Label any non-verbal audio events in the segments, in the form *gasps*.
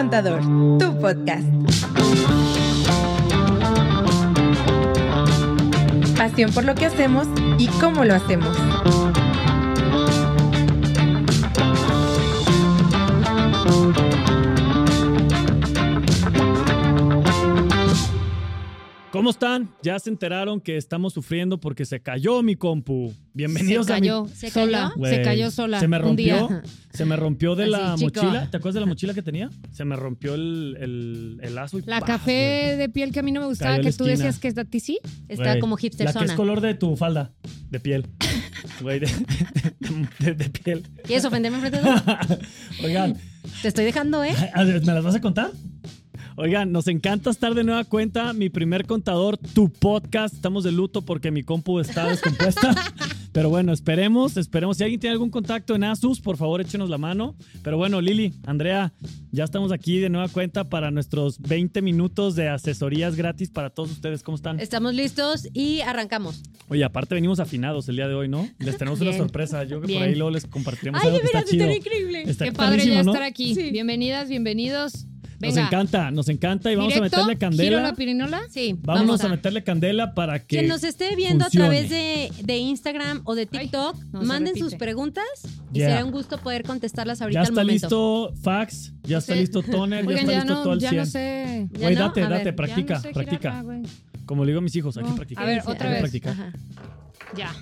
Contador, tu podcast. Pasión por lo que hacemos y cómo lo hacemos. ¿Cómo están? Ya se enteraron que estamos sufriendo porque se cayó mi compu. Bienvenidos se cayó, a mi... se sola, Güey, se cayó sola. Se me un rompió, día. se me rompió de la chico. mochila. ¿Te acuerdas de la mochila que tenía? Se me rompió el, el, el lazo y La café de piel que a mí no me gustaba, Cayó que tú esquina. decías que es de ti sí. Está como hipster La que es color de tu falda, de piel. Güey, de, de- de piel. ¿Quieres ofenderme enfrente de? *laughs* Oigan, Te estoy dejando, ¿eh? ¿me las vas a contar? Oigan, nos encanta estar de nueva cuenta. Mi primer contador, tu podcast. Estamos de luto porque mi compu está descompuesta. *laughs* Pero bueno, esperemos, esperemos. Si alguien tiene algún contacto en Asus, por favor, échenos la mano. Pero bueno, Lili, Andrea, ya estamos aquí de nueva cuenta para nuestros 20 minutos de asesorías gratis para todos ustedes. ¿Cómo están? Estamos listos y arrancamos. Oye, aparte venimos afinados el día de hoy, ¿no? Les tenemos una sorpresa. Yo creo que Bien. por ahí luego les compartiremos Ay, algo de está veras, está increíble. Está Qué padre ya ¿no? estar aquí. Sí. Bienvenidas, bienvenidos. Nos encanta, nos encanta y vamos Directo, a meterle ¿Giro candela. la pirinola? Sí, Vámonos vamos a meterle candela para que. Quien nos esté viendo funcione. a través de, de Instagram o de TikTok, no manden sus preguntas y Yeah. será un gusto poder contestarlas ahorita Ya al está momento. listo fax, ya está Sí. listo toner, ya está ya listo todo no, el ya 100. no sé. ¿Ya Güey, date, ver, date, practica, no sé practica. girarla. Como le digo a mis hijos, hay que practicar. A ver, otra vez. practicar. Ya,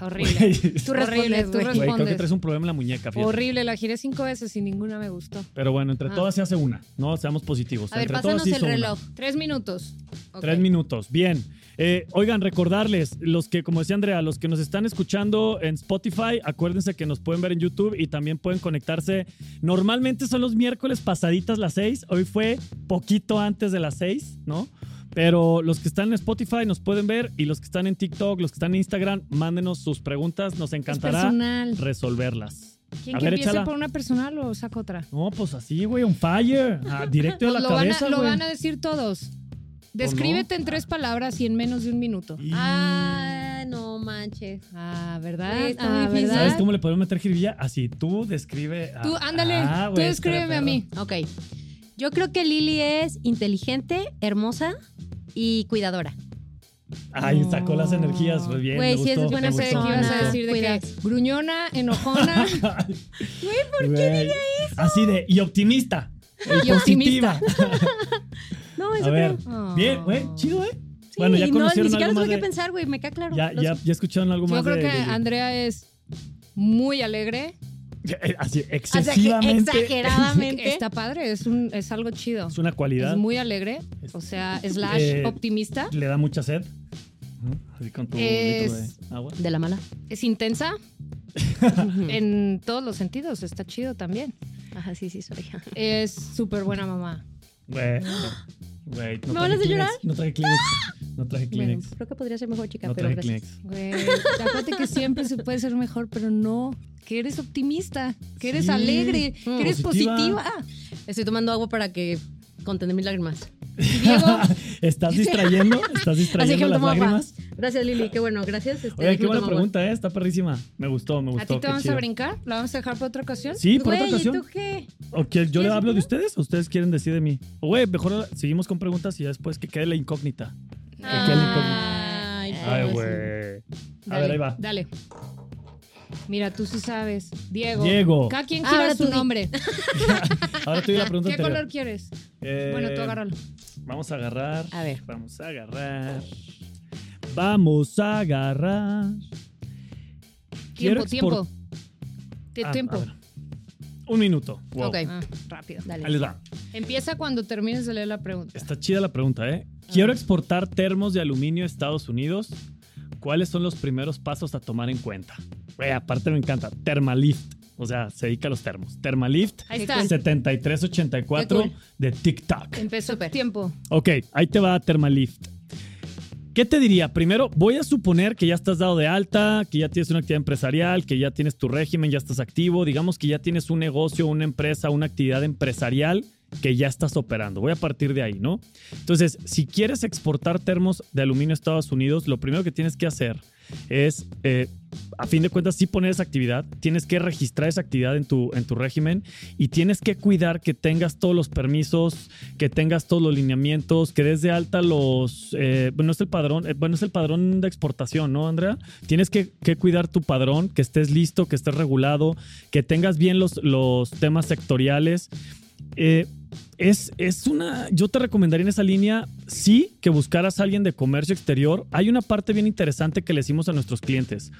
horrible. Tú Horrible, respondes, tú güey. Güey, creo que respondes. traes un problema en la muñeca, fíjate. Horrible, la giré cinco veces y ninguna me gustó. Pero bueno, entre Ah. todas se hace una, ¿no? Seamos positivos. A ver, entre pásanos todas se el una. reloj. Tres minutos. Tres minutos. Bien. Eh, oigan, recordarles, los que, como decía Andrea, los que nos están escuchando en Spotify, acuérdense que nos pueden ver en YouTube y también pueden conectarse. Normalmente son los miércoles pasaditas las seis. Hoy fue poquito antes de las seis, ¿no? Pero los que están en Spotify nos pueden ver y los que están en TikTok, los que están en Instagram, mándenos sus preguntas. Nos encantará resolverlas. ¿Quién A que ver, empiece échala. por una personal o saco otra? No, pues así, güey, on fire. Ah, directo a la *laughs* lo, van cabeza, a, lo güey. van a decir todos. Descríbete en tres palabras y en menos de un minuto. Y- Ah, no manches. Ah, ¿verdad? Ah, difícil. ¿verdad? ¿Sabes cómo le podemos meter jiribilla? Así, tú describe. a- Tú, ándale, Ah, tú güey, descríbeme estaría a mí. Ok. Yo creo que Lili es inteligente, hermosa y cuidadora. Ay, sacó las energías. Muy bien. Güey, sí es buena qué gustó, ibas a decir de que gruñona, enojona *laughs* Güey, ¿por qué diría eso? Así de, y optimista. y optimista. *laughs* No, A ver, Oh. bien, güey, chido, ¿eh? Sí, bueno, ya no, ni siquiera tuve que pensar, güey, me queda claro. Ya, ya, ya escucharon algo Yo más creo de... que de- Andrea es muy alegre. Así, O sea, excesivamente. exageradamente. *laughs* Está padre, es, un, es algo chido. Es una cualidad. Es muy alegre, o sea, slash Eh, optimista. Le da mucha sed. Así con tu Es- litro de agua. De la mala. Es intensa en todos los sentidos, está chido también. Ajá, sí, sí, soy. Es súper buena mamá. Güey. *gasps* Güey, no ¿Me van a llorar? No traje Kleenex. No traje Bueno, Kleenex. creo que podría ser mejor chica, No pero traje gracias. Kleenex. Güey, acuérdate que siempre se puede ser mejor, pero no, que eres optimista, que eres Sí. alegre, que eres Positiva. positiva. Estoy tomando agua para que contener mis lágrimas. *laughs* Diego, ¿Estás distrayendo? ¿Estás Así que distrayendo las agua. lágrimas? Gracias, Lili. Qué bueno, gracias. Este, Oye, qué buena agua. pregunta, ¿eh? Está perrísima. Me gustó, me ¿a gustó. ti te qué vamos chido. a brincar? ¿La vamos a dejar para otra ocasión? Sí, por otra Güey, ¿y ocasión. tú qué? ¿O que yo le ¿Quieres hablo de ustedes o ustedes quieren decir de mí? O, güey, mejor seguimos con preguntas y ya después que quede la incógnita. Que quede la incógnita. Ay, Ay, pues, güey. A ver, ahí va. Dale. Mira, tú sí sabes. Diego. Diego. Cada quien Ah, gira ahora su tú di. nombre. *laughs* *laughs* Ahora tú di la pregunta ¿Qué anterior. color quieres? Eh, Bueno, tú agárralo. Vamos a agarrar. A ver. Vamos a agarrar. Vamos a agarrar. Quiero Tiempo, export- tiempo. ¿Qué Ah, tiempo? a ver. Un minuto. Wow. Ok. Ah, rápido. Dale. Ahí les va. Empieza cuando termines de leer la pregunta. Está chida la pregunta, ¿eh? Quiero exportar termos de aluminio a Estados Unidos. ¿Cuáles son los primeros pasos a tomar en cuenta? Güey, aparte me encanta. Thermalift. O sea, se dedica a los termos. Thermalift Ahí está. 7384 Qué cool. de TikTok. Empezó tiempo. Ok, ahí te va Thermalift. ¿Qué te diría? Primero, voy a suponer que ya estás dado de alta, que ya tienes una actividad empresarial, que ya tienes tu régimen, ya estás activo, digamos que ya tienes un negocio, una empresa, una actividad empresarial que ya estás operando. Voy a partir de ahí, ¿no? Entonces, si quieres exportar termos de aluminio a Estados Unidos, lo primero que tienes que hacer es, eh, a fin de cuentas, sí poner esa actividad, tienes que registrar esa actividad en tu, en tu régimen y tienes que cuidar que tengas todos los permisos, que tengas todos los lineamientos, que des de alta los, eh, bueno, es el padrón, eh, bueno, es el padrón de exportación, ¿no, Andrea? Tienes que, que cuidar tu padrón, que estés listo, que estés regulado, que tengas bien los, los temas sectoriales. Es, es, una. Yo te recomendaría en esa línea, sí, que buscaras a alguien de comercio exterior. Hay una parte bien interesante que le decimos a nuestros clientes.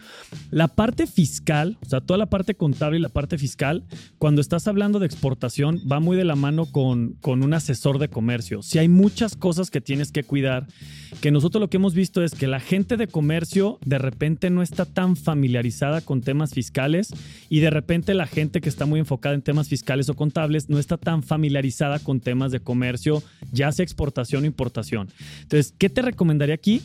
La parte fiscal, o sea, toda la parte contable y la parte fiscal, cuando estás hablando de exportación, va muy de la mano con, con un asesor de comercio. Si hay muchas cosas que tienes que cuidar, que nosotros lo que hemos visto es que la gente de comercio de repente no está tan familiarizada con temas fiscales y de repente la gente que está muy enfocada en temas fiscales o contables no está tan familiarizada con temas de comercio, ya sea exportación o importación. Entonces, ¿qué te recomendaría aquí?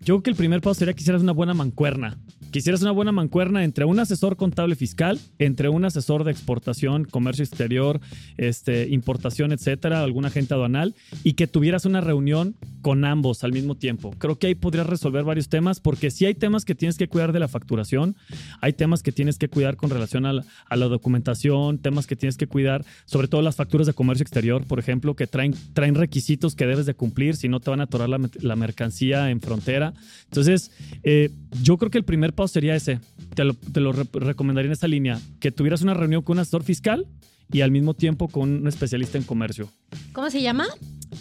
Yo creo que el primer paso sería que hicieras una buena mancuerna. Quisieras una buena mancuerna entre un asesor contable fiscal, entre un asesor de exportación, comercio exterior, este, importación, etcétera, algún agente aduanal, y que tuvieras una reunión con ambos al mismo tiempo. Creo que ahí podrías resolver varios temas, porque sí hay temas que tienes que cuidar de la facturación, hay temas que tienes que cuidar con relación a la, a la documentación, temas que tienes que cuidar, sobre todo las facturas de comercio exterior, por ejemplo, que traen, traen requisitos que debes de cumplir, si no te van a atorar la, la mercancía en frontera. Entonces, eh, yo creo que el primer paso sería ese. Te lo, te lo re recomendaría en esa línea, que tuvieras una reunión con un asesor fiscal y al mismo tiempo con un especialista en comercio. ¿Cómo se llama?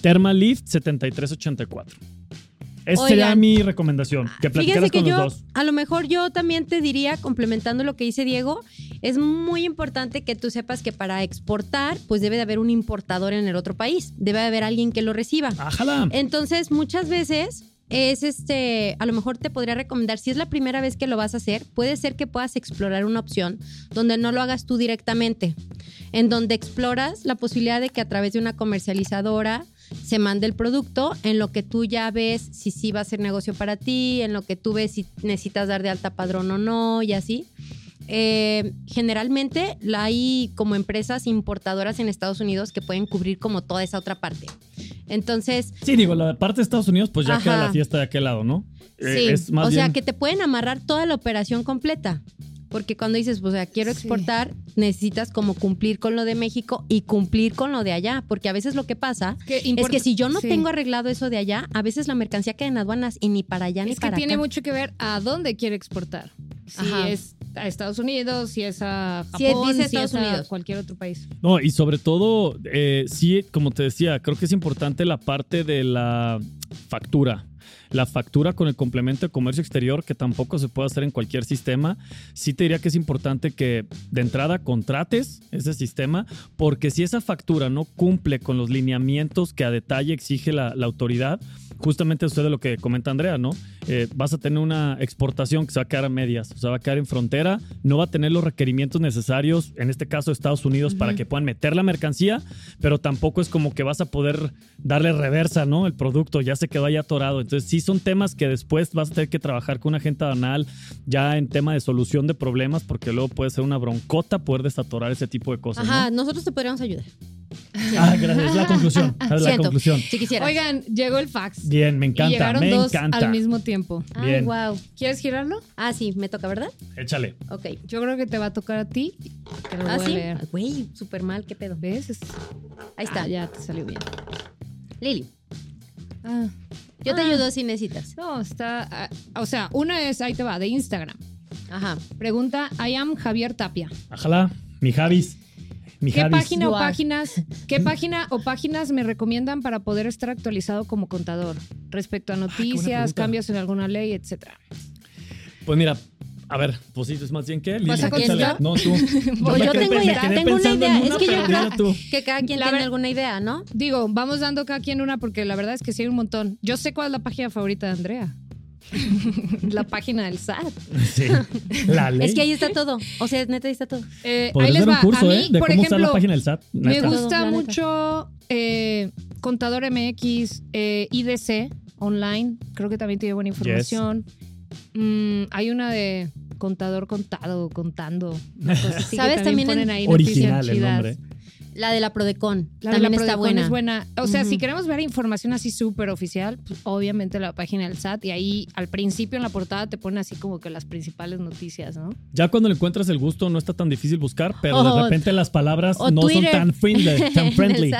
Thermalift 7384. Esa Oigan. sería mi recomendación, que platicaras que con yo, los dos. a lo mejor yo también te diría, complementando lo que dice Diego, es muy importante que tú sepas que para exportar, pues debe de haber un importador en el otro país, debe de haber alguien que lo reciba. Ájala. Entonces, muchas veces es este, a lo mejor te podría recomendar, si es la primera vez que lo vas a hacer, puede ser que puedas explorar una opción donde no lo hagas tú directamente, en donde exploras la posibilidad de que a través de una comercializadora se mande el producto, en lo que tú ya ves si sí va a ser negocio para ti, en lo que tú ves si necesitas dar de alta padrón o no, y así. Eh, generalmente la- hay como empresas importadoras en Estados Unidos que pueden cubrir como toda esa otra parte. Entonces, Sí, digo, la parte de Estados Unidos, pues ya Ajá. queda la fiesta de aquel lado, ¿no? Eh, Sí, es más o sea bien- que te pueden amarrar toda la operación completa. Porque cuando dices, pues, o sea, quiero Sí. exportar, necesitas como cumplir con lo de México y cumplir con lo de allá. Porque a veces lo que pasa es que si yo no sí. tengo arreglado eso de allá, a veces la mercancía queda en aduanas y ni para allá ni Es que para tiene acá. mucho que ver a dónde quiere exportar. Si Ajá. es a Estados Unidos, si es a Si es- Japón, dice si Estados es a Unidos. cualquier otro país. No, y sobre todo, eh, sí, como te decía, creo que es importante la parte de la factura. La factura con el complemento de comercio exterior, que tampoco se puede hacer en cualquier sistema. Sí te diría que es importante que de entrada contrates ese sistema, porque si esa factura no cumple con los lineamientos que a detalle exige la, la autoridad, justamente sucede lo que comenta Andrea, ¿no? Eh, vas a tener una exportación que se va a quedar a medias, o sea, va a quedar en frontera, no va a tener los requerimientos necesarios, en este caso Estados Unidos, para que puedan meter la mercancía, pero tampoco es como que vas a poder darle reversa, ¿no? El producto ya se quedó ahí atorado. Entonces, sí son temas que después vas a tener que trabajar con un agente aduanal ya en tema de solución de problemas, porque luego puede ser una broncota poder desatorar ese tipo de cosas. ¿no? Ajá, nosotros te podríamos ayudar. Ah, gracias. Es la conclusión. Es *laughs* la Siento. conclusión. Si quisieras. Oigan, llegó el fax. Bien, me y encanta, llegaron me dos encanta. al mismo tiempo. Ay, bien. wow. ¿Quieres girarlo? Ah, sí, me toca, ¿verdad? Échale. Ok. Yo creo que te va a tocar a ti. Te lo Ah, voy a sí. leer. Güey, súper mal, qué pedo. ¿Ves? Es- Ahí está. Ah, ya te salió bien. Lili, Ah. yo te Ah. ayudo si necesitas. No, está. ah, o sea, una es, ahí te va, de Instagram. Ajá. Pregunta, I am Javier Tapia. Ojalá, mi Javis. Mi ¿Qué Javis. página o páginas, qué página o páginas me recomiendan para poder estar actualizado como contador respecto a noticias, cambios en alguna ley, etcétera? Pues mira, a ver, pues sí, es más bien que. ¿Vas a échale. contestar? No, tú. *laughs* Pues yo tengo quedé tengo una idea. Es que yo tú. que cada quien La tiene ver- alguna idea, ¿no? Digo, vamos dando cada quien una porque la verdad es que sí hay un montón. Yo sé cuál es la página favorita de Andrea. *laughs* la página del SAT. Sí. *laughs* La ley. Es que ahí está todo. O sea, neta, ahí está todo. Eh, ahí les va. curso, a mí, ¿eh? De por cómo usar la ejemplo, página del SAT. me. Todo, gusta mucho eh, Contador MX, eh, IDC online. Creo que también tiene buena información. Mm, hay una de contador contado, contando. *laughs* una cosa así que ¿Sabes? También en- ahí Original el nombre. La de la Prodecon. La de también la está Prodecon buena. es buena. O sea, si queremos ver información así súper oficial, pues obviamente la página del SAT y ahí al principio en la portada te ponen así como que las principales noticias, ¿no? Ya cuando le encuentras el gusto no está tan difícil buscar, pero de *laughs* repente las palabras no Twitter. son tan friendly, tan *laughs* friendly,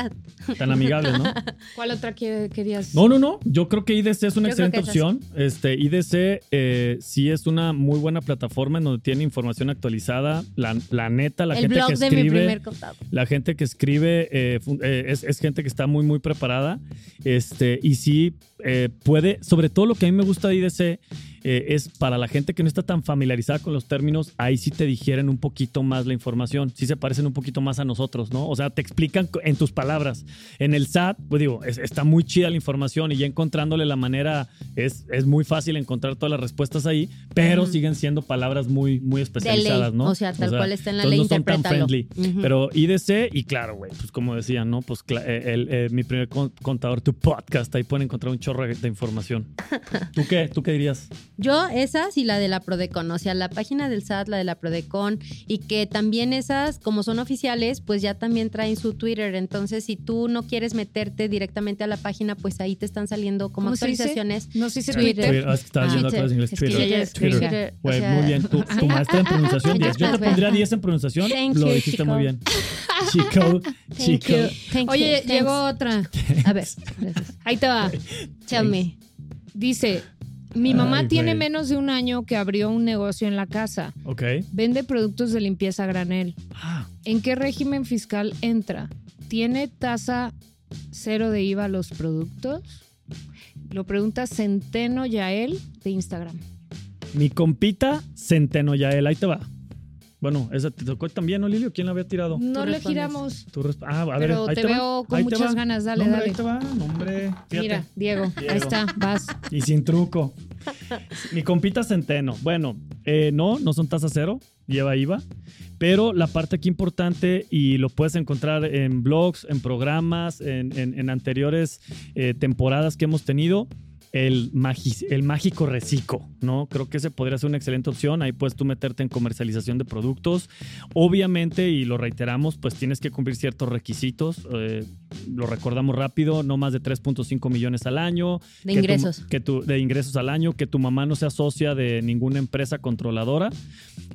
tan amigables, ¿no? *laughs* ¿Cuál otra que- querías? No, no, no. Yo creo que IDC es una Yo excelente es opción. Este, IDC eh, sí es una muy buena plataforma en donde tiene información actualizada. La, la neta, la el gente blog que de mi escribe. primer contado. La gente que escribe eh, eh, es, es gente que está muy, muy preparada. Este, y sí eh, puede, sobre todo lo que a mí me gusta de IDC eh, es para la gente que no está tan familiarizada con los términos, ahí sí te digieren un poquito más la información. Sí se parecen un poquito más a nosotros, ¿no? O sea, te explican en tus palabras. En el SAT, pues digo, es- está muy chida la información y ya encontrándole la manera, es, es muy fácil encontrar todas las respuestas ahí, pero Ujú. siguen siendo palabras muy, muy especializadas, ¿no? O sea, tal cual está en la ley, no son tan friendly. Ujú. Pero IDC, y claro, güey, pues como decía, ¿no? Pues eh, el, eh, mi primer con- contador, tu podcast, ahí pueden encontrar un chorro de información. ¿Tú qué? ¿Tú qué dirías? Yo esas y la de la Prodecon, o sea, la página del SAT, la de la Prodecon, y que también esas, como son oficiales, pues ya también traen su Twitter. Entonces, si tú no quieres meterte directamente a la página, pues ahí te están saliendo como ¿Cómo se dice? actualizaciones. No sé si Twitter. Ah, estabas Ah, viendo Twitter. clases de inglés. Twitter. Twitter. Sea- muy bien. Tu, tu maestra en pronunciación, Ya 10. Yo te güey. pondría 10 en pronunciación. Thank Lo dijiste chico. muy bien. *laughs* Chico, chico. Oye, llegó otra. *laughs* A ver, gracias. Ahí te va. Tell me. Dice, mi mamá Ay, tiene güey. menos de un año que abrió un negocio en la casa. Ok. Vende productos de limpieza a granel. Ah, ¿En qué régimen fiscal entra? ¿Tiene tasa cero de IVA los productos? Lo pregunta Centeno Yael de Instagram. mi compita Centeno Yael, ahí te va. Bueno, esa te tocó también, ¿no, Lilio? ¿Quién la había tirado? No le giramos, Tú resp- ah, a ver, pero ahí te, te va. veo con Ahí te muchas va. ganas. Dale, No, hombre, dale. Ahí te va, no, hombre. Fíjate. Mira, Diego, Diego. ahí está, vas. Y sin truco. Mi compita Centeno. Bueno, eh, no, no son tasa cero, lleva IVA. Pero la parte aquí importante, y lo puedes encontrar en blogs, en programas, en, en- en anteriores eh, temporadas que hemos tenido, el, el mágico reciclo, ¿no? Creo que ese podría ser una excelente opción. Ahí puedes tú meterte en comercialización de productos. Obviamente, y lo reiteramos, pues tienes que cumplir ciertos requisitos. eh, lo recordamos rápido, no más de 3.5 millones al año. De que tu- ingresos. que tu, de ingresos al año, que tu mamá no sea socia de ninguna empresa controladora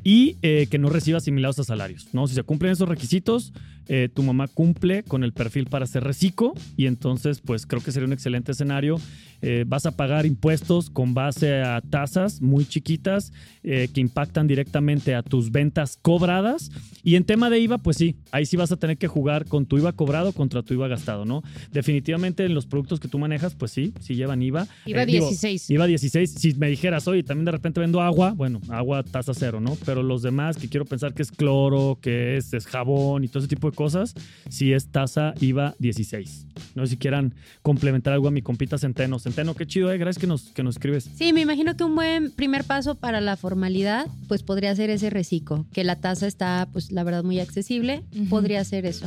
y eh, que no reciba asimilados a salarios. ¿no? Si se cumplen esos requisitos, eh, tu mamá cumple con el perfil para ser reciclo y entonces pues creo que sería un excelente escenario. Eh, vas a pagar impuestos con base a tasas muy chiquitas que impactan directamente a tus ventas cobradas y en tema de IVA pues sí, ahí sí vas a tener que jugar con tu IVA cobrado contra tu IVA gastado, ¿no? Definitivamente en los productos que tú manejas pues sí, sí llevan IVA. Eh, digo, 16. Iba 16. Si me dijeras, oye, también de repente vendo agua, bueno, agua tasa cero, ¿no? Pero los demás, que quiero pensar que es cloro, que es, es jabón y todo ese tipo de cosas, sí es tasa IVA 16. No sé si quieran complementar algo a mi compita Centeno. Centeno, qué chido, ¿eh? Gracias que nos, que nos escribes. Sí, me imagino que un buen primer paso para la formalidad, pues podría ser ese reciclo, que la tasa está, pues la verdad, muy accesible. Podría ser eso.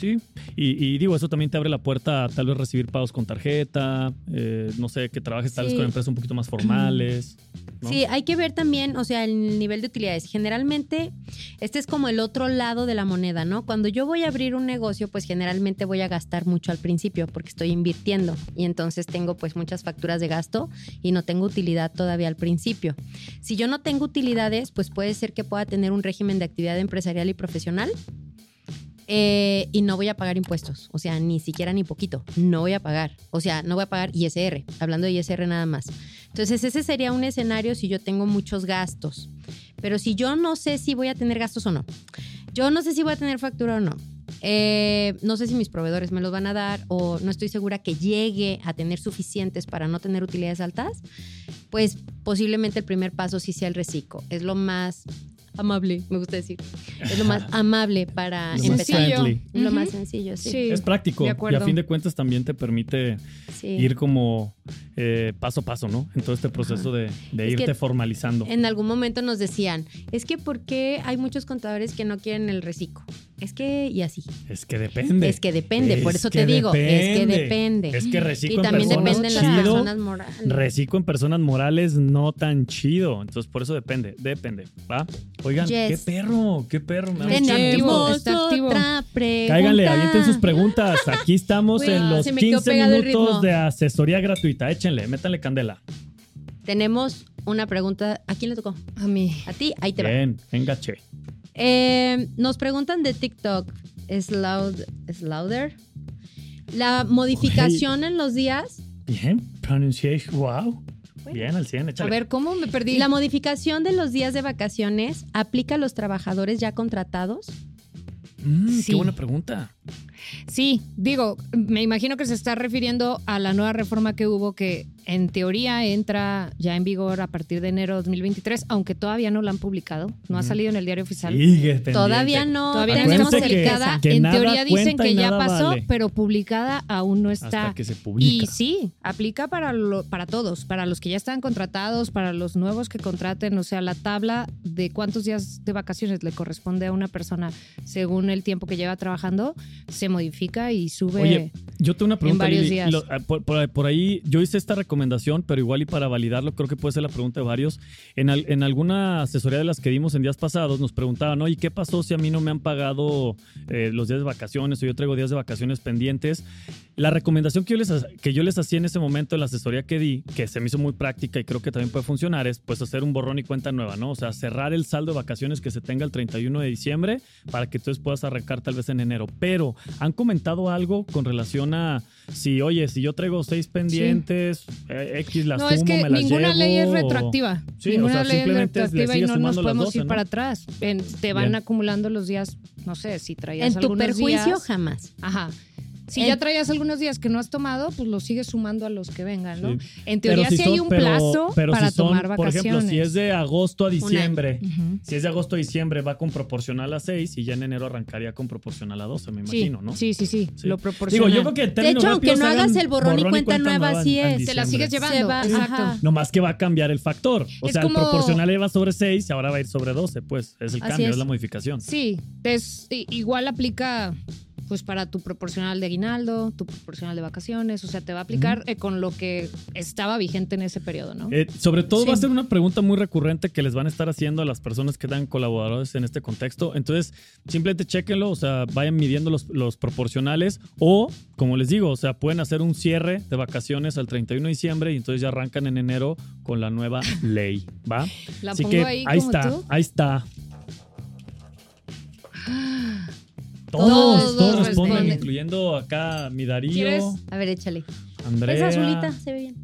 Sí. Y, y digo, eso también te abre la puerta a tal vez recibir pagos con tarjeta, eh, no sé, que trabajes tal vez Sí. con empresas un poquito más formales. ¿no? Sí, hay que ver también, o sea, el nivel de utilidades. Generalmente, este es como el otro lado de la moneda, ¿no? Cuando yo voy a abrir un negocio, pues generalmente voy a gastar mucho al principio porque estoy invirtiendo y entonces tengo pues muchas facturas de gasto y no tengo utilidad todavía al principio. Si yo no tengo utilidades, pues puede ser que pueda tener un régimen de actividad empresarial y profesional. Eh, y no voy a pagar impuestos, o sea, ni siquiera ni poquito, no voy a pagar, o sea, no voy a pagar ISR, hablando de ISR nada más. Entonces, ese sería un escenario si yo tengo muchos gastos. Pero si yo no sé si voy a tener gastos o no, yo no sé si voy a tener factura o no, eh, no sé si mis proveedores me los van a dar o no estoy segura que llegue a tener suficientes para no tener utilidades altas, pues posiblemente el primer paso sí sea el reciclo. Es lo más amable, me gusta decir. Es lo más amable para Lo más empezar. Sencillo. friendly. Lo más sencillo, sí. Sí. Es práctico De y a fin de cuentas también te permite sí. ir como eh, paso a paso, ¿no? En todo este proceso de, de Es irte formalizando. En algún momento nos decían, es que ¿por qué hay muchos contadores que no quieren el reciclo? Es que, y así. Es que depende. Es que depende, por Es eso te digo, es que depende. Es que reciclo y en también personas dependen las personas morales. reciclo en personas morales no tan chido. Entonces, por eso depende, depende, ¿va? Oigan, Yes. qué perro, qué perro. me Tenemos está activo. otra pregunta. Cáiganle, avienten sus preguntas. Aquí estamos Uy, en los se me quedó 15 pegado el minutos de asesoría gratuita. Échenle, métanle candela. Tenemos una pregunta. ¿A quién le tocó? A mí. A ti, ahí te va. Bien, venga, che. Eh, nos preguntan de TikTok. Sloud, Slauder. La modificación en los días. Bien, pronunciation, wow. Bien, al 100, A échale. ver, ¿cómo me perdí? La modificación de los días de vacaciones aplica a los trabajadores ya contratados. Mm, Sí. Qué buena pregunta. Sí, digo, me imagino que se está refiriendo a la nueva reforma que hubo que en teoría entra ya en vigor a partir de enero de 2023, aunque todavía no la han publicado, no ha salido en el diario oficial. Todavía no Todavía no tenemos publicada. que en teoría dicen que y ya pasó, vale. pero publicada aún no está. Hasta que se Y publica. sí, aplica para, lo- para todos, para los que ya están contratados, para los nuevos que contraten, o sea, la tabla de cuántos días de vacaciones le corresponde a una persona según el tiempo que lleva trabajando, se modifica y sube. Oye, yo tengo una pregunta. varios Lili. días. Lo- ah, por, por- por ahí, yo hice esta recomendación, pero igual y para validarlo, creo que puede ser la pregunta de varios. En, al- en alguna asesoría de las que dimos en días pasados, nos preguntaban, oye, ¿qué pasó si a mí no me han pagado eh, los días de vacaciones o yo traigo días de vacaciones pendientes? La recomendación que yo, les, que yo les hacía en ese momento en la asesoría que di, que se me hizo muy práctica y creo que también puede funcionar, es pues hacer un borrón y cuenta nueva, ¿no? O sea, cerrar el saldo de vacaciones que se tenga el 31 de diciembre para que entonces puedas arrancar tal vez en enero. Pero, ¿han comentado algo con relación a si, oye, si yo traigo seis pendientes, eh, X las no, sumo, es que me las ninguna llevo, ley es o- retroactiva. Sí, o ninguna sea, ley es retroactiva y no nos podemos 12, ir ¿no? para atrás. En- te van Bien. acumulando los días, no sé, si traías En tu perjuicio, días- jamás. Ajá. Si En- ya traías algunos días que no has tomado, pues los sigues sumando a los que vengan, ¿no? Sí. En teoría sí hay un pero- plazo pero para si son, tomar Por vacaciones. ejemplo, si es de agosto a diciembre, si es de agosto a diciembre, va con proporcional a 6 y ya en enero arrancaría con proporcional a 12, me Sí, imagino, ¿no? sí, sí, sí, Sí. lo Digo, proporciona. yo creo que en De hecho, aunque no hagas el borrón y cuenta nueva, así es. Te la sigues llevando. Va, exacto. ajá. No más que va a cambiar el factor. O Es sea, como- el proporcional iba sobre 6 y ahora va a ir sobre 12. Pues es el Así cambio, es. es. la modificación. Sí, es, igual aplica pues para tu proporcional de aguinaldo, tu proporcional de vacaciones, o sea, te va a aplicar eh, con lo que estaba vigente en ese periodo, ¿no? Eh, sobre todo Sí. va a ser una pregunta muy recurrente que les van a estar haciendo a las personas que dan colaboradores en este contexto. Entonces, simplemente chequenlo, o sea, vayan midiendo los, los proporcionales o, como les digo, o sea, pueden hacer un cierre de vacaciones al 31 de diciembre y entonces ya arrancan en enero con la nueva ley, ¿va? La Así pongo que ahí, ahí como está, tú. ahí está. Todos Todos, todos responden, responden. incluyendo acá mi Darío, ¿Quieres? A ver, échale. Andrea. Esa azulita se ve bien.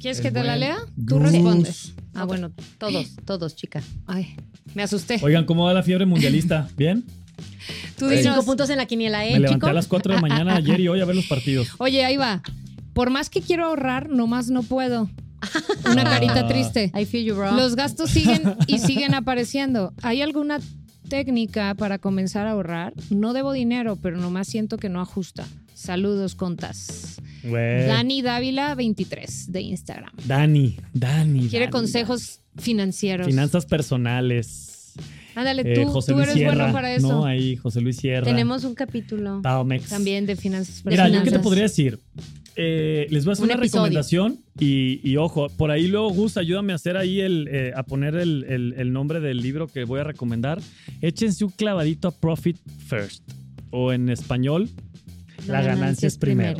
¿Quieres que te la lea? Tú respondes. Ah, bueno. Todos, *clears throat* todos, chica. Ay, me asusté. Oigan, ¿cómo va la fiebre mundialista? *clears throat* ¿Bien? Tú Ey. dinos. Cinco puntos en la quiniela, ¿eh, Me levanté chico? a las 4 de la mañana *laughs* ayer y hoy a ver los partidos. Oye, ahí va. Por más que quiero ahorrar, nomás no puedo. Una Ah. carita triste. I feel you, bro. Los gastos siguen y siguen apareciendo. ¿Hay alguna técnica para comenzar a ahorrar? No debo dinero, pero nomás siento que no ajusta. Saludos, contas. Dani Dávila 23 de Instagram. Dani, Dani. Quiere Dani, consejos financieros. Finanzas personales. Ándale, Eh, tú, José tú Luis eres Sierra. bueno para eso. No, ahí, José Luis Sierra. Tenemos un capítulo. También de finanzas Mira, personales. yo qué te podría decir. Eh, les voy a hacer Un una episodio. recomendación y, y ojo, por ahí luego Gus, ayúdame a hacer ahí el, eh, a poner el, el- el nombre del libro que voy a recomendar. Échense un clavadito a Profit First o en español, La, ganancia es primero.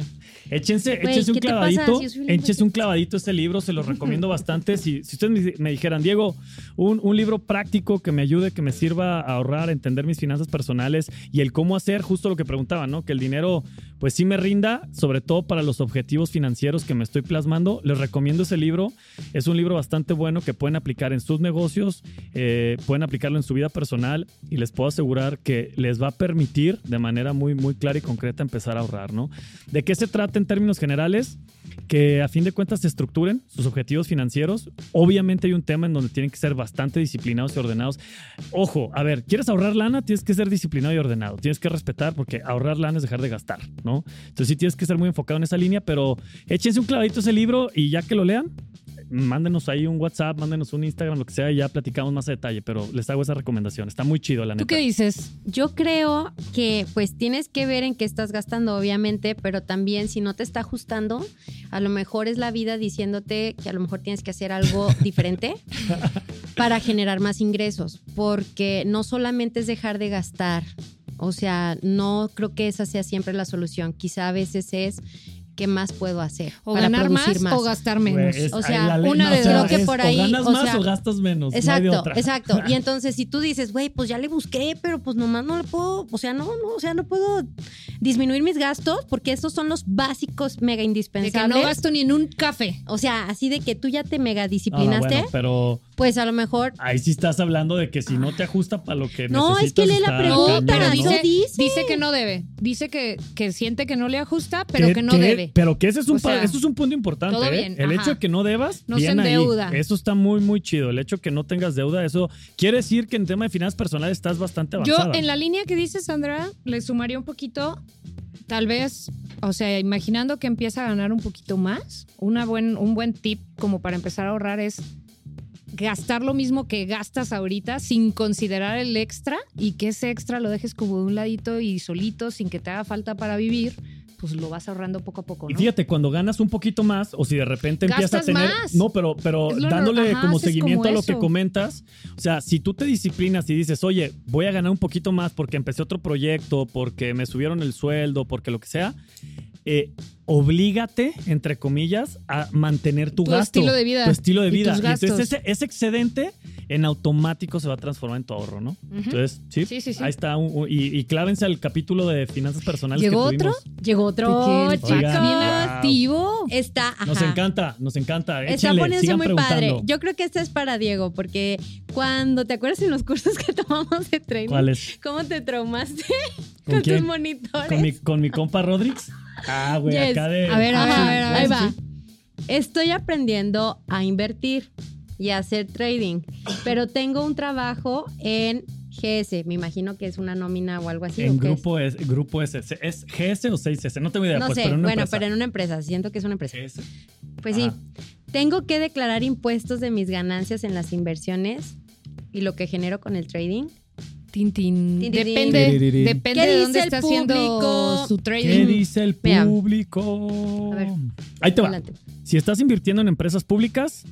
Échense, Güey, échense un clavadito, Si échense un clavadito este libro, se los *laughs* recomiendo bastante. Si, si ustedes me, me dijeran, Diego, un, un libro práctico que me ayude, que me sirva a ahorrar, a entender mis finanzas personales y el cómo hacer, justo lo que preguntaban, ¿no? Que el dinero, pues sí me rinda, sobre todo para los objetivos financieros que me estoy plasmando. Les recomiendo ese libro. Es un libro bastante bueno que pueden aplicar en sus negocios, eh, pueden aplicarlo en su vida personal y les puedo asegurar que les va a permitir de manera muy, muy clara y concreta empezar a ahorrar, ¿no? ¿De qué se trata en términos generales? Que a fin de cuentas se estructuren sus objetivos financieros. Obviamente hay un tema en donde tienen que ser bastante disciplinados y ordenados. Ojo, a ver, ¿quieres ahorrar lana? Tienes que ser disciplinado y ordenado. Tienes que respetar porque ahorrar lana es dejar de gastar, ¿no? Entonces sí tienes que ser muy enfocado en esa línea, pero échense un clavadito ese libro y ya que lo lean, mándenos ahí un WhatsApp, mándenos un Instagram, lo que sea, y ya platicamos más a detalle, pero les hago esa recomendación. Está muy chido, la ¿Tú neta. qué dices? Yo creo que pues tienes que ver en qué estás gastando, obviamente, pero también si no te está ajustando, a lo mejor es la vida diciéndote que a lo mejor tienes que hacer algo *laughs* diferente para generar más ingresos, porque no solamente es dejar de gastar O sea, no creo que esa sea siempre la solución. Quizá a veces es qué más puedo hacer O para ganar más producir más. o gastar menos. O sea, una de creo dos. que por ahí, O ganas o más o gastas menos. no hay de Exacto, otra. exacto. *laughs* Y entonces si tú dices, güey, pues ya le busqué, pero pues nomás no le puedo, o sea, no, no, o sea, no puedo disminuir mis gastos porque estos son los básicos mega de que indispensables. no gasto ni en un café. o sea, así de que tú ya te mega Ah, disciplinaste, bueno, pero pues a lo mejor ahí sí estás hablando de que si no te ajusta para lo que No, es necesitas. que lee la pregunta, pero ¿no? dice, dice. dice que no debe. Dice que, que siente que no le ajusta, pero Que- que no que- debe. Pero que ese es un, O sea, pa- eso es un punto importante. todo ¿eh? bien, El ajá. hecho de que no debas, No se ahí. endeuda. Eso está muy, muy chido. El hecho de que no tengas deuda, eso quiere decir que en tema de finanzas personales estás bastante Yo, avanzada. en la línea que dice Sandra, le sumaría un poquito, tal vez, o sea, imaginando que empieza a ganar un poquito más, una buen, un buen tip como para empezar a ahorrar es gastar lo mismo que gastas ahorita sin considerar el extra y que ese extra lo dejes como de un ladito y solito sin que te haga falta para vivir, pues lo vas ahorrando poco a poco, Y fíjate, cuando ganas un poquito más, o si de repente empiezas a tener. más. No, pero, pero dándole ajá, como seguimiento como a lo que comentas. O sea, si tú te disciplinas y dices, oye, voy a ganar un poquito más porque empecé otro proyecto, porque me subieron el sueldo, porque lo que sea. Eh, oblígate, entre comillas, a mantener tu, Tu gasto. estilo de vida Tu estilo de y vida. tus Y entonces ese, ese excedente en automático se va a transformar en tu ahorro, ¿no? Entonces, sí. Sí, sí, sí. Ahí está. un- un- y, y clávense al capítulo de finanzas personales llegó que otro, tuvimos. llegó otro, chicos. Bien Wow. activo. Está, ajá. Nos encanta, nos encanta. Está poniéndose muy padre. Yo creo que este es para Diego, porque cuando te acuerdas en los cursos que *laughs* tomamos de training, ¿Cuál es? ¿cómo te traumaste ¿Con *laughs* tus monitores? ¿Con mi, con mi compa Rodrix? Ah, güey, Yes. acá de. A ver, a ver, a ver, a ver. ahí va. Estoy aprendiendo a invertir y a hacer trading, pero tengo un trabajo en GS, me imagino que es una nómina o algo así. En ¿o qué es? grupo, es, grupo S. ¿Es GS o 6S? No tengo idea, No pues, sé, pero bueno, empresa. pero en una empresa, siento que es una empresa. GS. Pues sí, tengo que declarar impuestos de mis ganancias en las inversiones y lo que genero con el trading. Tin, tin. Tin, tin, tin. Depende, depende ¿Qué de dónde está haciendo público? su ¿Qué trading. dice el público? A ver. Ahí te va. Adelante. Si estás invirtiendo en empresas públicas.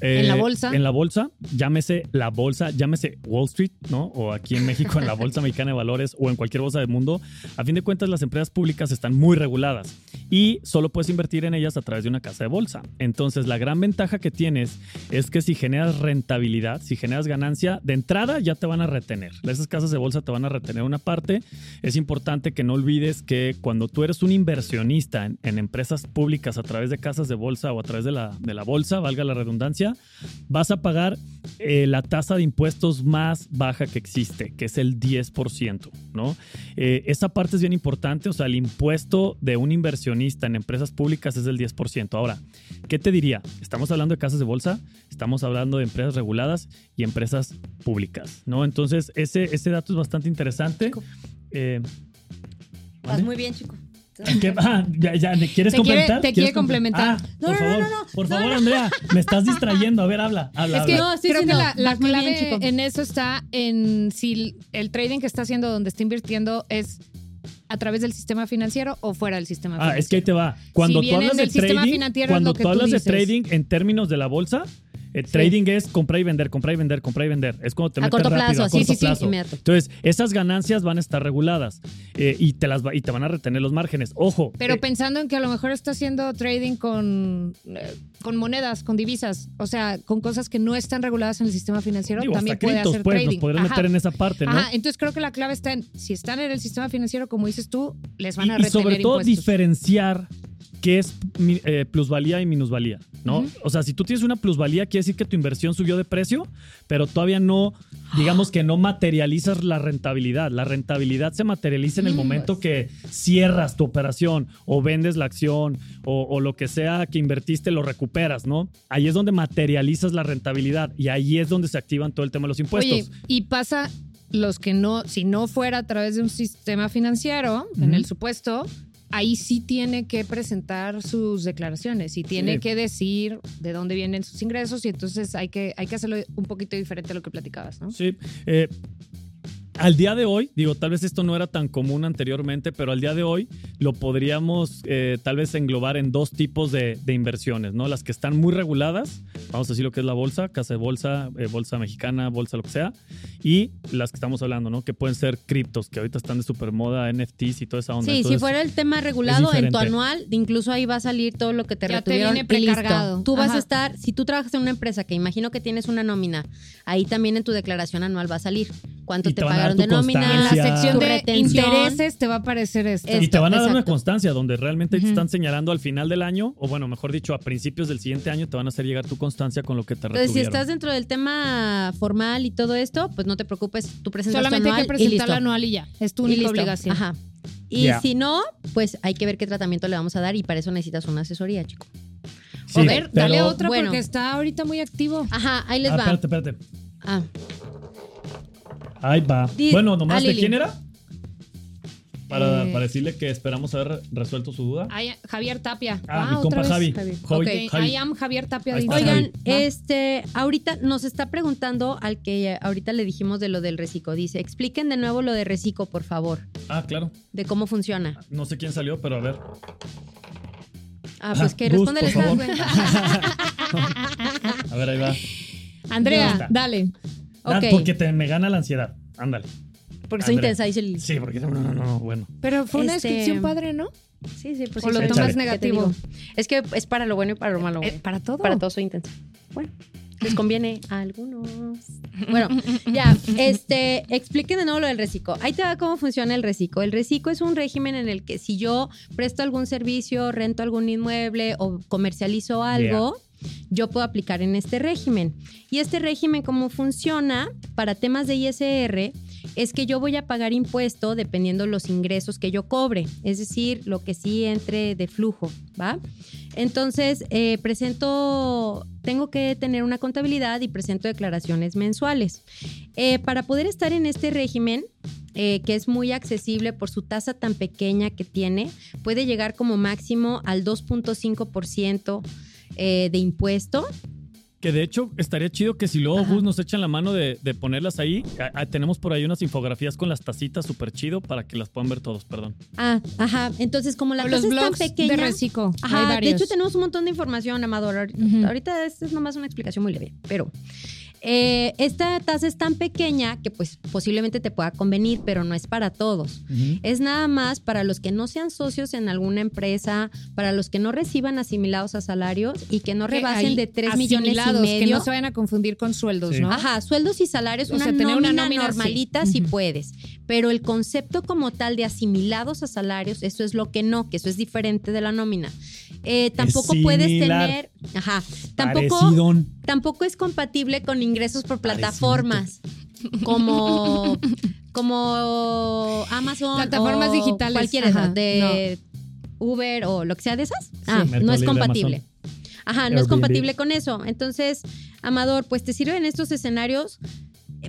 Eh, En la bolsa. En la bolsa, llámese la bolsa, llámese Wall Street, ¿no? O aquí en México en la Bolsa *laughs* Mexicana de Valores o en cualquier bolsa del mundo. A fin de cuentas, las empresas públicas están muy reguladas y solo puedes invertir en ellas a través de una casa de bolsa. Entonces, la gran ventaja que tienes es que si generas rentabilidad, si generas ganancia, de entrada ya te van a retener. Esas casas de bolsa te van a retener una parte. Es importante que no olvides que cuando tú eres un inversionista en, en empresas públicas a través de casas de bolsa o a través de la, de la bolsa, valga la redundancia, vas a pagar eh, la tasa de impuestos más baja que existe, que es el 10%, ¿no? Eh, esa parte es bien importante, o sea, el impuesto de un inversionista en empresas públicas es del 10%. Ahora, ¿qué te diría? Estamos hablando de casas de bolsa, estamos hablando de empresas reguladas y empresas públicas, ¿no? Entonces, ese, ese dato es bastante interesante. Eh, muy bien, chico. ¿Qué? Ah, *laughs* ya, ya, ¿me ¿quieres Te quiere- complementar? te ¿Quieres quiere comple- complementar. Ah, No, por no, no, favor, no, no. por favor, Andrea, me estás distrayendo. A ver, habla, habla. Es que habla. No, estoy creo que diciendo, la, bien, clave chico. en eso está en si el trading que está haciendo, donde está invirtiendo, es a través del sistema financiero o fuera del sistema Ah, es que ahí financiero. te va. Cuando Si tú hablas de trading, financiero, cuando tú hablas de trading en términos de la bolsa, eh, trading es comprar y vender, comprar y vender, comprar y vender. Es cuando te A metes corto rápido, plazo, a sí, corto sí, sí, plazo. inmediato. Entonces, esas ganancias van a estar reguladas eh, y, te las va- y te van a retener los márgenes. Ojo. Pero eh, pensando en que a lo mejor está haciendo trading con, con monedas, con divisas, o sea, con cosas que no están reguladas en el sistema financiero, digo, también hasta puede criptos, hacer pues, trading. nos podrías Ajá. meter en esa parte, ¿no? Ajá, entonces creo que la clave está en, si están en el sistema financiero, como dices tú, les van y, a y retener sobre todo impuestos. diferenciar qué es eh, plusvalía y minusvalía, ¿no? O sea, si tú tienes una plusvalía, quiere decir que tu inversión subió de precio, pero todavía no, digamos que no materializas la rentabilidad. La rentabilidad se materializa en el momento que cierras tu operación o vendes la acción o, o lo que sea que invertiste lo recuperas, ¿no? Ahí es donde materializas la rentabilidad y ahí es donde se activan todo el tema de los impuestos. Oye, y pasa los que no, si no fuera a través de un sistema financiero, en el supuesto, ahí sí tiene que presentar sus declaraciones y tiene Sí. que decir de dónde vienen sus ingresos y entonces hay que, hay que hacerlo un poquito diferente a lo que platicabas, ¿no? Sí. eh, al día de hoy, digo, tal vez esto no era tan común anteriormente, pero al día de hoy lo podríamos eh, tal vez englobar en dos tipos de, de inversiones, ¿no? Las que están muy reguladas, vamos a decir lo que es la bolsa, casa de bolsa, eh, bolsa mexicana, bolsa lo que sea, y las que estamos hablando, ¿no? Que pueden ser criptos, que ahorita están de super moda, NFTs y toda esa onda. Sí, si fuera el tema regulado en tu anual, incluso ahí va a salir todo lo que te Ya te viene y listo. precargado. Tú vas a estar, si tú trabajas en una empresa que imagino que tienes una nómina, ahí también en tu declaración anual va a salir cuánto Y te te van a dar pagaron tu de nómina, En la sección tu de retención. intereses te va a aparecer esto. Es- y te van a dar una constancia donde realmente te están señalando al final del año, o bueno, mejor dicho, a principios del siguiente año te van a hacer llegar tu constancia con lo que te Entonces, si retuvieron. estás dentro del tema formal y todo esto, pues no te preocupes, tú presentas tu Solamente hay anual que presentar la anual y ya. Es tu única obligación. Ajá. Y si no, pues hay que ver qué tratamiento le vamos a dar y para eso necesitas una asesoría, chico. Sí, a ver, dale otra bueno. porque está ahorita muy activo. Ajá, ahí les Ah, va. espérate, espérate. Ah, Ahí va. Di- bueno, nomás a de quién era? Para, Eh. para decirle que esperamos haber resuelto su duda. Javier Tapia. Ah, mi otra compa vez. Javi. Javi. Javi, Ok, Javi. I am Javier Tapia de. Oigan, este, ahorita nos está preguntando al que ahorita le dijimos de lo del reciclo. Dice, expliquen de nuevo lo de reciclo, por favor, Ah, claro. de cómo funciona. No sé quién salió, pero a ver. Ah, pues Ah, que favor. güey. *laughs* *laughs* A ver, ahí va. Andrea, dale. Ah, porque te me gana la ansiedad. Ándale. Porque soy Andrea. intensa, dice el... Sí, porque no, no, no, no, bueno. Pero fue una Este- descripción padre, ¿no? Sí, sí, pues O sí, lo tomas intensa, ¿qué te negativo. Es que es para lo bueno y para lo malo. güey. Eh, para todo. Para todos soy intensa. Bueno, les conviene a algunos. Bueno, *laughs* ya, este, expliquen de nuevo lo del reciclo. Ahí te va cómo funciona el reciclo. El reciclo es un régimen en el que si yo presto algún servicio, rento algún inmueble o comercializo algo, yo puedo aplicar en este régimen. Y este régimen, cómo funciona para temas de ISR, es que yo voy a pagar impuesto dependiendo los ingresos que yo cobre, es decir, lo que sí entre de flujo, ¿va? Entonces, eh, presento, tengo que tener una contabilidad y presento declaraciones mensuales. Eh, para poder estar en este régimen, eh, que es muy accesible por su tasa tan pequeña que tiene, puede llegar como máximo al 2.5% eh, de impuesto. Que de hecho estaría chido que si luego. Gus nos echan la mano de, de ponerlas ahí. Ah, ah, tenemos por ahí unas infografías con las tacitas súper chido para que las puedan ver todos, perdón. Ah, ajá. Entonces, como la tasa es tan pequeña. de reciclo. Hay Ajá, de hecho tenemos un montón de información, Amador. Ahorita, ahorita esto es nomás una explicación muy leve, pero eh, esta tasa es tan pequeña que pues posiblemente te pueda convenir, pero no es para todos. Es nada más para los que no sean socios en alguna empresa, para los que no reciban asimilados a salarios y que no rebasen de 3 millones y medio. Que no se vayan a confundir con sueldos, Sí. ¿no? Ajá, sueldos y salarios, O una, sea, tener nómina una nómina, sí. normalita si Ujú. puedes. Pero el concepto como tal de asimilados a salarios, eso es lo que no, que eso es diferente de la nómina. Eh, tampoco puedes tener, ajá, tampoco, Parecidón. tampoco es compatible con ingresos por plataformas. Como, *laughs* como Amazon. Plataformas o digitales, Cualquiera ajá, de Uber o lo que sea de esas. Ah, Mercado no es compatible. Ajá, no es compatible con eso. Entonces, Amador, pues te sirven estos escenarios.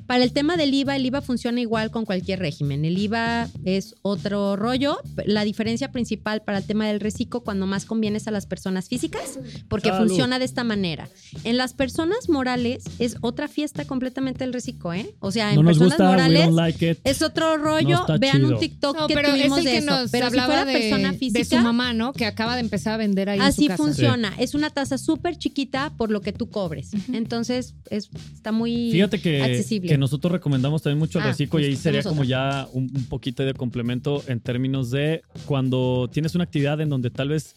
Para el tema del IVA, el IVA funciona igual con cualquier régimen. El IVA es otro rollo. La diferencia principal para el tema del reciclo, cuando más conviene es a las personas físicas, porque Salud. funciona de esta manera. En las personas morales es otra fiesta completamente el reciclo, ¿eh? O sea, en No personas gusta, morales like es otro rollo. Vean chido. un TikTok No, que pero es tuvimos el de que eso. nos Pero si hablaba fuera de, persona de física, su mamá, ¿no? Que acaba de empezar a vender ahí en Así su casa. funciona. Es una tasa súper chiquita por lo que tú cobres. Entonces, es, está muy Fíjate que, accesible. Que nosotros recomendamos también mucho el Ah, reciclo y ahí sería como ya un, un poquito de complemento en términos de cuando tienes una actividad en donde tal vez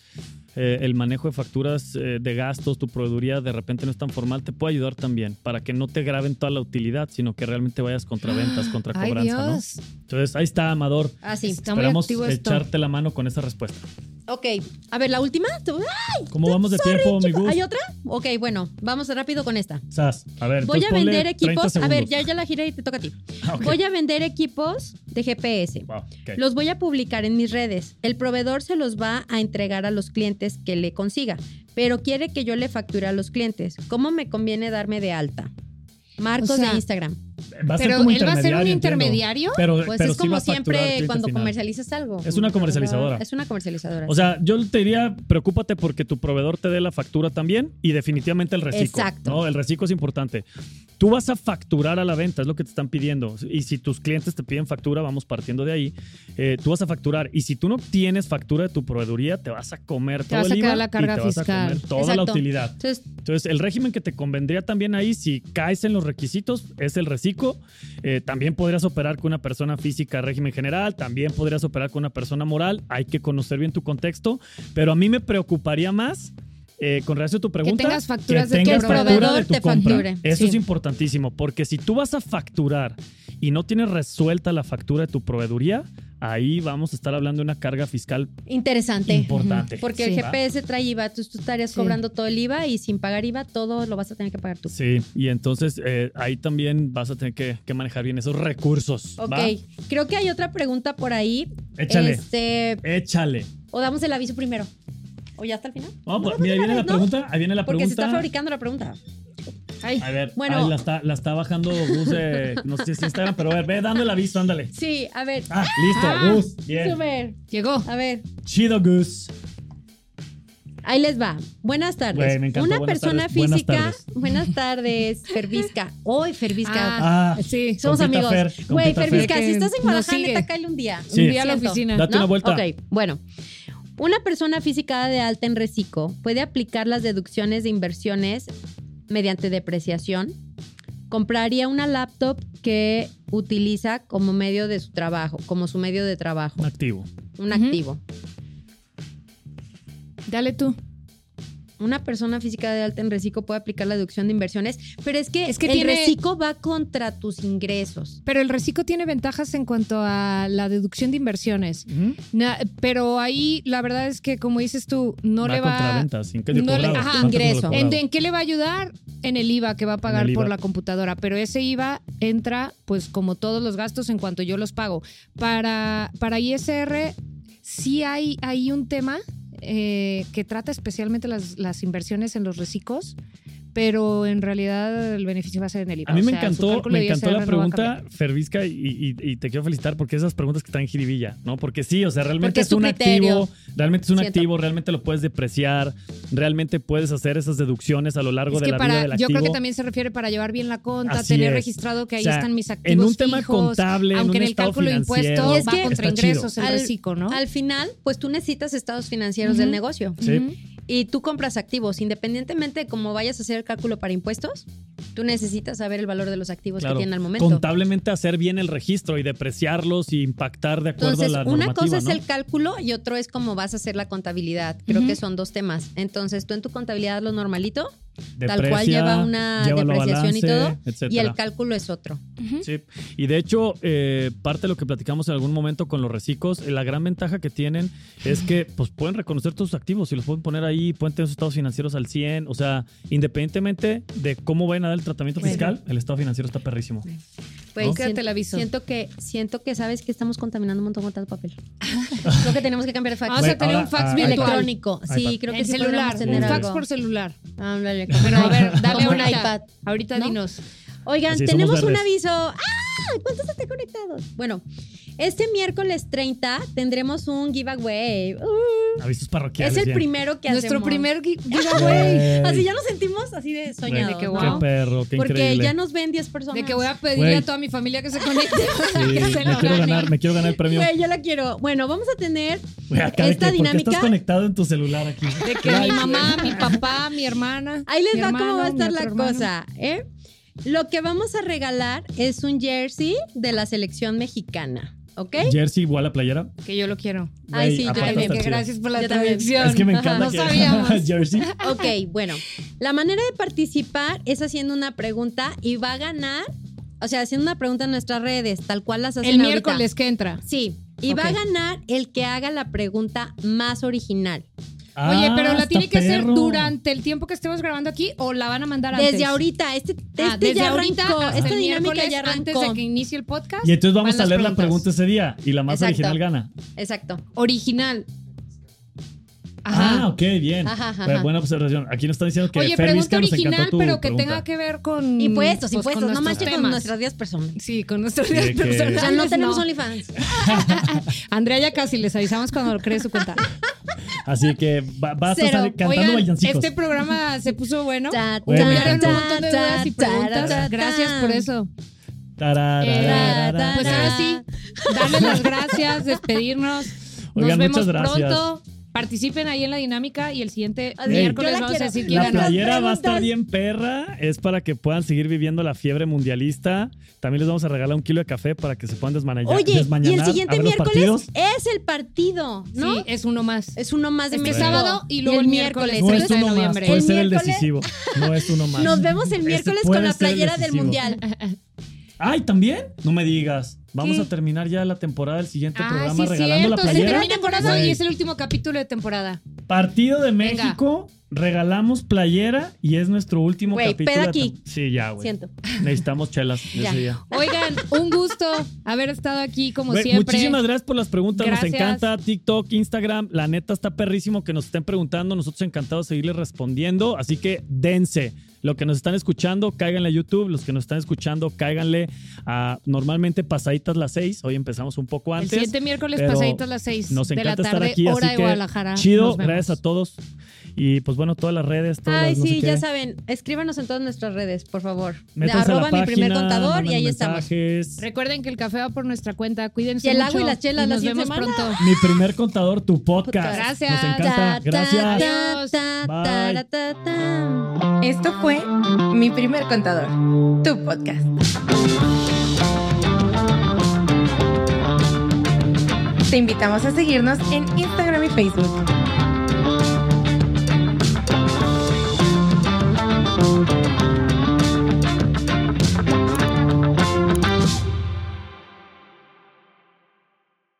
eh, el manejo de facturas eh, de gastos, tu proveeduría de repente no es tan formal, te puede ayudar también para que no te graben toda la utilidad, sino que realmente vayas contra ventas, contra Ay, cobranza, ¿no? Entonces ahí está, Amador. Así. Está muy Esperamos esto. echarte la mano con esa respuesta. Ok. A ver, la última. ¿Cómo vamos de tiempo, mi Gus? ¿Hay otra? Ok, bueno, vamos rápido con esta. Sas, a ver, Voy a vender 30 equipos. A ver, ya, ya la giré y te toca a ti. Ah. Voy a vender equipos de GPS. Wow. Los voy a publicar en mis redes. El proveedor se los va a entregar a los clientes que le consiga, pero quiere que yo le facture a los clientes. ¿Cómo me conviene darme de alta? Marcos O sea, de Instagram. Va a ser Pero como él va a ser un intermediario. Pero, Pues pero es como siempre cuando final. comercializas algo. Es una comercializadora. Es una comercializadora. O sea, yo te diría, preocúpate porque tu proveedor te dé la factura también y definitivamente el reciclo. Exacto. ¿no? El reciclo es importante. Tú vas a facturar a la venta, es lo que te están pidiendo. Y si tus clientes te piden factura, vamos partiendo de ahí, eh, tú vas a facturar. Y si tú no tienes factura de tu proveeduría, te vas a comer todo vas a el IVA la carga y te vas a comer toda la utilidad. Entonces, Entonces, el régimen que te convendría también ahí, si caes en los requisitos, es el reciclo. Eh, también podrías operar con una persona física régimen general, también podrías operar con una persona moral. Hay que conocer bien tu contexto, pero a mí me preocuparía más. Eh, con relación a tu pregunta, tengas facturas que tengas proveedor. de Que tu te compra. facture. Eso Sí. es importantísimo, porque si tú vas a facturar y no tienes resuelta la factura de tu proveeduría, ahí vamos a estar hablando de una carga fiscal interesante. importante. Porque Sí. el GPS trae IVA, tú, tú estarías Sí. cobrando todo el IVA y sin pagar IVA todo lo vas a tener que pagar tú. Sí, y entonces eh, ahí también vas a tener que, que manejar bien esos recursos. Ok, ¿va? creo que hay otra pregunta por ahí. Échale. Este, Échale. o damos el aviso primero. ¿O ya hasta el final? No, pues, No, mira, ahí no, viene la no, pregunta. Ahí viene la Porque se pregunta. está fabricando la pregunta. Ay, A ver, Bueno. ahí la está, la está bajando Gus de, no sé si Instagram, pero a ver, ve dando el aviso, ándale. Sí, a ver. Ah, listo, Ah. Gus. Bien. Súper. llegó. A ver, Chido, Gus. ahí les va. Buenas tardes. Me encantó. Una Buenas persona tardes. Física. Buenas tardes, Fervisca. Hoy, Fervisca. Ah, Ah, sí. Somos amigos. Güey. Fervisca, si estás en Guadalajara, neta, cáele un día. Sí. Un día a la oficina. Date una vuelta. Ok, bueno. Una persona física de alta en reciclo puede aplicar las deducciones de inversiones mediante depreciación. Compraría una laptop que utiliza como medio de su trabajo, como su medio de trabajo, Un activo. un activo. Dale tú. Una persona física de alta en reciclo puede aplicar la deducción de inversiones, pero es que, Es que el tiene- reciclo va contra tus ingresos. Pero el reciclo tiene ventajas en cuanto a la deducción de inversiones. Na- pero ahí la verdad es que, como dices tú, no le va. contra ventas, sin que no cobrado, le- cuánto ajá, ingreso. ¿En, en qué le va a ayudar? En el IVA que va a pagar por la computadora. Pero ese IVA entra, pues, como todos los gastos en cuanto yo los pago. Para, para ISR, sí hay, hay un tema eh, que trata especialmente las, las inversiones en los reciclos. Pero en realidad el beneficio va a ser en el IVA. A mí O me sea, encantó, me de encantó la va pregunta. Fervisca, y, y- y te quiero felicitar porque esas preguntas que están en jiribilla, ¿no? Porque sí, o sea, realmente Porque es un criterio. activo, realmente es un Siento. activo, realmente lo puedes depreciar, realmente puedes hacer esas deducciones a lo largo Es de que la para, vida del yo activo. creo que también se refiere para llevar bien la conta, Así tener es. registrado que ahí O sea, están mis activos en un tema fijos, contable, en aunque un en el cálculo de impuestos es va que contra está chido. ingresos el reciclo, ¿no? Al final, pues tú necesitas estados financieros del negocio. Sí. Y tú compras activos, independientemente de cómo vayas a hacer el cálculo para impuestos, tú necesitas saber el valor de los activos Claro, que tienen al momento. contablemente hacer bien el registro y depreciarlos y impactar de acuerdo Entonces, a la una normativa, cosa es el cálculo y otro es cómo vas a hacer la contabilidad. Creo que son dos temas. Entonces, tú en tu contabilidad lo normalito tal cual lleva una depreciación y todo, y etcétera. el cálculo es otro. Sí, y de hecho, eh, parte de lo que platicamos en algún momento con los reciclos, eh, la gran ventaja que tienen es que pues, pueden reconocer todos sus activos y los pueden poner ahí, pueden tener sus estados financieros al 100, o sea, independientemente de cómo vayan a dar el tratamiento Bueno. fiscal, el estado financiero está perrísimo. Pues, ¿No? Siento, el aviso. siento que siento que sabes que estamos contaminando un montón con tanto papel. *laughs* creo que tenemos que cambiar de fax. Vamos a tener ahora, un fax ah, electrónico. Sí, creo que en sí celular, tener un fax algo. por celular. Ándale, Pero a ver, dale un iPad. Ahorita ¿No? dinos. Oigan, Así tenemos un aviso. ¡Ah! ¿Cuántos están conectados? Bueno, este miércoles 30 tendremos un giveaway. Uh, Avisos parroquiales. es el primero que Nuestro hacemos. primer gi- giveaway. Así ya nos sentimos así de soñados, qué ¿no? guau. Qué perro, qué Porque increíble. ya nos ven 10 personas. De que voy a pedirle a toda mi familia que se conecte para Sí, que se me lo quiero gane. ganar, me quiero ganar el premio. Güey, yo la quiero. Bueno, vamos a tener acá de esta que, ¿por qué dinámica- estás conectado en tu celular aquí? De que mi mamá, mi papá, mi hermana. Ahí les va cómo hermano, va a estar la hermano. cosa, ¿eh? Lo que vamos a regalar es un jersey de la selección mexicana, ¿ok? Jersey igual a playera. Que yo lo quiero. Ay, sí, yo también. gracias por la Yo traducción. Es que me encanta no que sabíamos. *laughs* Jersey. Ok, bueno, la manera de participar es haciendo una pregunta y va a ganar, o sea, haciendo una pregunta en nuestras redes, tal cual las hacen El ahorita. miércoles que entra. Sí, y va a ganar el que haga la pregunta más original. Oye, pero Ah, la tiene que perro. durante el tiempo que estemos grabando aquí o la van a mandar antes. Desde ahorita, este, este Ah, desde ya ahorita arrancó, esta dinámica ya antes de que inicie el podcast. Y entonces vamos a leer la pregunta ese día y la más Exacto. original gana. Exacto. Original. Ajá. Ah, ok, bien. Ajá, ajá, Bu- ajá. Buena observación. Aquí nos están diciendo que Oye, Fer pregunta Vizca nos original, encantó tu pero que pregunta. tenga que ver con. Impuestos, pues, con impuestos, no nuestros manches con nuestras vidas personales. Sí, con nuestras Sí, vidas que- personales. O sea, no tenemos no. OnlyFans. *laughs* Andrea ya casi les avisamos cuando cree su cuenta. *laughs* Así que va- vas a Cero. estar cantando Oigan, villancicos. este programa se puso bueno. Ta, Bueno. ta, Tuvieron un montón de dudas y ta, preguntas. ta, ta, Gracias por eso. Eh, pues ahora sí, darles las gracias, despedirnos. Nos Oigan, vemos muchas gracias. pronto. Participen ahí en la dinámica y el siguiente Ey, miércoles vamos a decir quién La ganó. playera va a estar bien perra. Es para que puedan seguir viviendo la fiebre mundialista. También les vamos a regalar un kilo de café para que se puedan desmañar. Oye, y el siguiente miércoles es el partido, ¿no? Sí, es uno más. Es uno más de Este México. sábado y luego el el miércoles, No es 30 de uno más, noviembre. puede El ser el miércoles- decisivo. No es uno más. Nos vemos el Este miércoles con la playera del mundial. *laughs* Ay, ¿también? No me digas. Vamos ¿Qué? a terminar ya la temporada del siguiente Ah, programa sí, regalando cierto. la Se playera. termina temporada y es el último capítulo de temporada. Partido de Venga. Regalamos playera y es nuestro último Güey, capítulo. peda aquí. Sí, ya, güey. Siento. Necesitamos chelas *laughs* Ya. ese día. Oigan, un gusto haber estado aquí como siempre. Muchísimas gracias por las preguntas. Gracias. Nos encanta TikTok, Instagram. La neta está perrísimo que nos estén preguntando. Nosotros encantados de seguirles respondiendo. Así que dense. Lo que nos están escuchando, cáiganle a YouTube. Los que nos están escuchando, cáiganle a normalmente pasaditas las seis. Hoy empezamos un poco El antes. siguiente miércoles pero pasaditas las 6 Nos de la encanta tarde, estar aquí. hora así de que Guadalajara. chido. Gracias a todos. Y pues bueno, todas las redes, todas Ay, las no sé sí, qué. ya saben. Escríbanos en todas nuestras redes, por favor. Métanse a la arroba mi primer contador y ahí estamos. Recuerden que el café va por nuestra cuenta. Cuídense Y el mucho agua y las chelas la nos siguiente vemos semana. pronto. Mi primer contador, tu podcast. Gracias. Nos encanta. Ta, ta, Gracias. ta, ta, Bye. ta, ta, ta. Esto fue Mi Primer Contador, tu podcast. Te invitamos a seguirnos en Instagram y Facebook. Thank you.